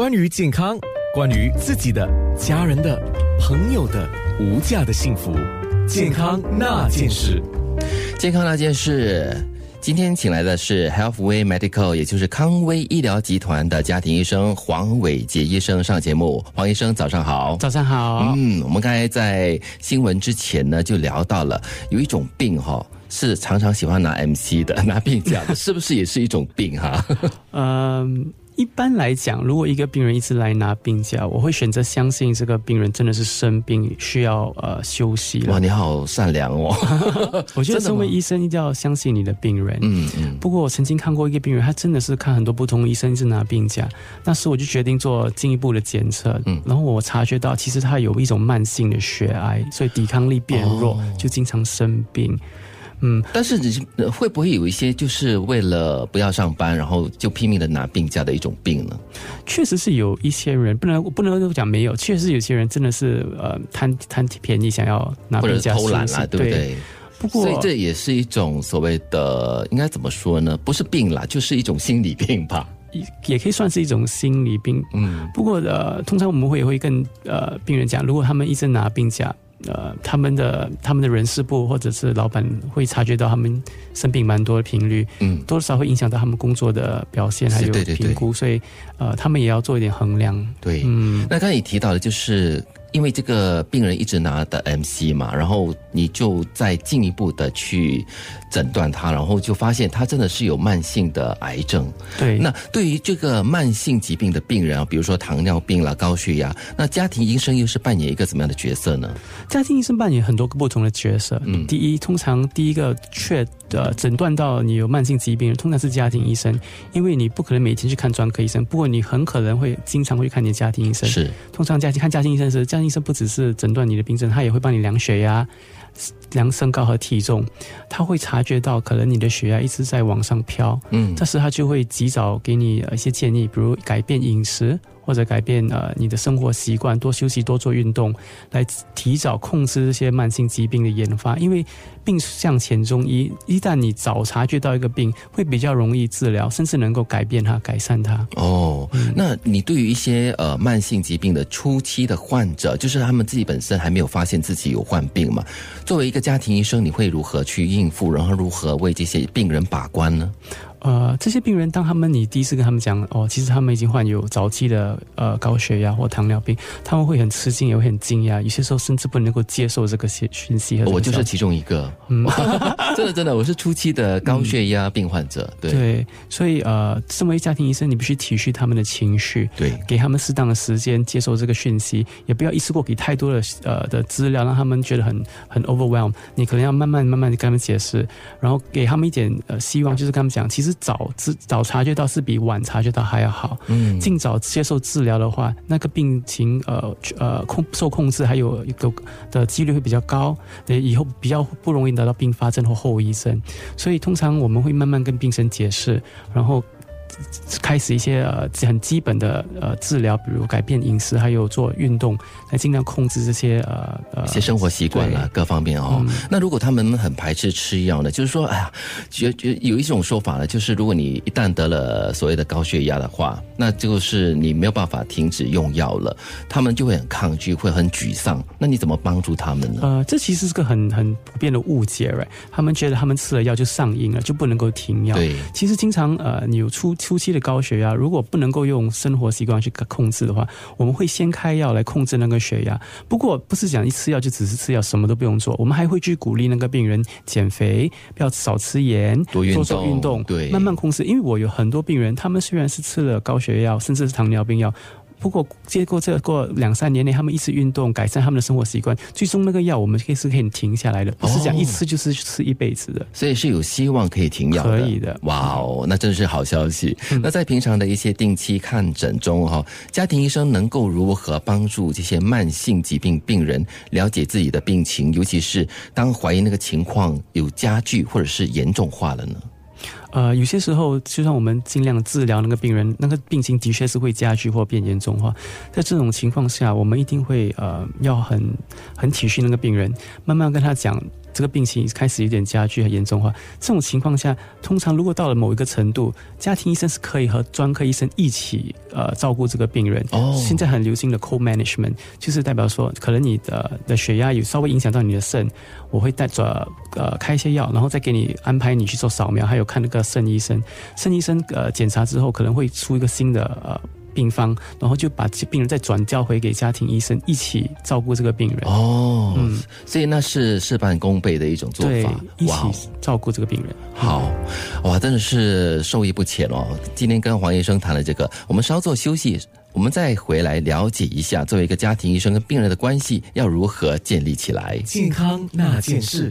关于健康，关于自己的、家人的、朋友的无价的幸福，健康那件事。健康那件事，今天请来的是 Healthway Medical，也就是康威医疗集团的家庭医生黄伟杰医生上节目。黄医生，早上好。早上好。嗯，我们刚才在新闻之前呢，就聊到了有一种病哈，是常常喜欢拿 MC 的，拿病假的，是不是也是一种病哈？嗯。一般来讲，如果一个病人一直来拿病假，我会选择相信这个病人真的是生病，需要呃休息哇，你好善良哦！我觉得身为医生一定要相信你的病人。嗯嗯。不过我曾经看过一个病人，他真的是看很多不同医生一直拿病假，那时我就决定做进一步的检测。嗯。然后我察觉到，其实他有一种慢性的血癌，所以抵抗力变弱，就经常生病。嗯，但是你会不会有一些就是为了不要上班，然后就拼命的拿病假的一种病呢？确实是有一些人，不能不能讲没有，确实有些人真的是呃贪贪便宜，想要拿病假偷懒啊，对不对？不过，所以这也是一种所谓的应该怎么说呢？不是病啦，就是一种心理病吧，也也可以算是一种心理病。嗯，不过呃，通常我们会会跟呃病人讲，如果他们一直拿病假。呃，他们的他们的人事部或者是老板会察觉到他们生病蛮多的频率，嗯，多少会影响到他们工作的表现还有评估，所以呃，他们也要做一点衡量。对，嗯，那刚才你提到的就是。因为这个病人一直拿的 MC 嘛，然后你就再进一步的去诊断他，然后就发现他真的是有慢性的癌症。对，那对于这个慢性疾病的病人啊，比如说糖尿病啦、高血压，那家庭医生又是扮演一个怎么样的角色呢？家庭医生扮演很多个不同的角色。嗯，第一，通常第一个确的诊断到你有慢性疾病，通常是家庭医生，因为你不可能每天去看专科医生，不过你很可能会经常会去看你的家庭医生。是，通常家庭看家庭医生是家。医生不只是诊断你的病症，他也会帮你量血压、量身高和体重。他会察觉到可能你的血压一直在往上飘，嗯，这时他就会及早给你一些建议，比如改变饮食。或者改变呃你的生活习惯，多休息，多做运动，来提早控制这些慢性疾病的研发。因为病向前中医，一旦你早察觉到一个病，会比较容易治疗，甚至能够改变它、改善它。哦，那你对于一些呃慢性疾病的初期的患者，就是他们自己本身还没有发现自己有患病嘛？作为一个家庭医生，你会如何去应付，然后如何为这些病人把关呢？呃，这些病人，当他们你第一次跟他们讲哦，其实他们已经患有早期的呃高血压或糖尿病，他们会很吃惊，也会很惊讶，有些时候甚至不能够接受这个讯讯息。我就是其中一个，嗯，真 的真的，我是初期的高血压病患者。对对，所以呃，身为家庭医生，你必须体恤他们的情绪，对，给他们适当的时间接受这个讯息，也不要一次过给太多的呃的资料，让他们觉得很很 overwhelm。你可能要慢慢慢慢的跟他们解释，然后给他们一点呃希望，就是跟他们讲，其实。早知早察觉到是比晚察觉到还要好。嗯，尽早接受治疗的话，那个病情呃呃控受控制，还有一个的几率会比较高，以后比较不容易得到并发症或后遗症。所以通常我们会慢慢跟病人解释，然后。开始一些呃很基本的呃治疗，比如改变饮食，还有做运动，来尽量控制这些呃呃一些生活习惯啊各方面哦。那如果他们很排斥吃药呢？就是说，哎呀，觉觉有一种说法呢，就是如果你一旦得了所谓的高血压的话，那就是你没有办法停止用药了，他们就会很抗拒，会很沮丧。那你怎么帮助他们呢？呃，这其实是个很很普遍的误解，right？他们觉得他们吃了药就上瘾了，就不能够停药。对，其实经常呃，你有出。初期的高血压，如果不能够用生活习惯去控制的话，我们会先开药来控制那个血压。不过不是讲一吃药就只是吃药，什么都不用做。我们还会去鼓励那个病人减肥，要少吃盐，多运动，运动，对，慢慢控制。因为我有很多病人，他们虽然是吃了高血压，甚至是糖尿病药。不过，接过这过两三年内，他们一直运动，改善他们的生活习惯，最终那个药我们可以是可以停下来的，不是讲一吃就是吃一辈子的，所以是有希望可以停药的。可以的，哇哦，那真是好消息。那在平常的一些定期看诊中，哈，家庭医生能够如何帮助这些慢性疾病病人了解自己的病情，尤其是当怀疑那个情况有加剧或者是严重化了呢？呃，有些时候，就算我们尽量治疗那个病人，那个病情的确是会加剧或变严重化。在这种情况下，我们一定会呃，要很很体恤那个病人，慢慢跟他讲。这个病情开始有点加剧和严重化，这种情况下，通常如果到了某一个程度，家庭医生是可以和专科医生一起呃照顾这个病人。哦现在很流行的 co-management，就是代表说，可能你的的血压有稍微影响到你的肾，我会带着呃开一些药，然后再给你安排你去做扫描，还有看那个肾医生。肾医生呃检查之后，可能会出一个新的呃。病方，然后就把病人再转交回给家庭医生一起照顾这个病人。哦，嗯所以那是事半功倍的一种做法，，一起照顾这个病人。好，哇，真的是受益不浅哦。今天跟黄医生谈了这个，我们稍作休息，我们再回来了解一下，作为一个家庭医生跟病人的关系要如何建立起来。健康那件事。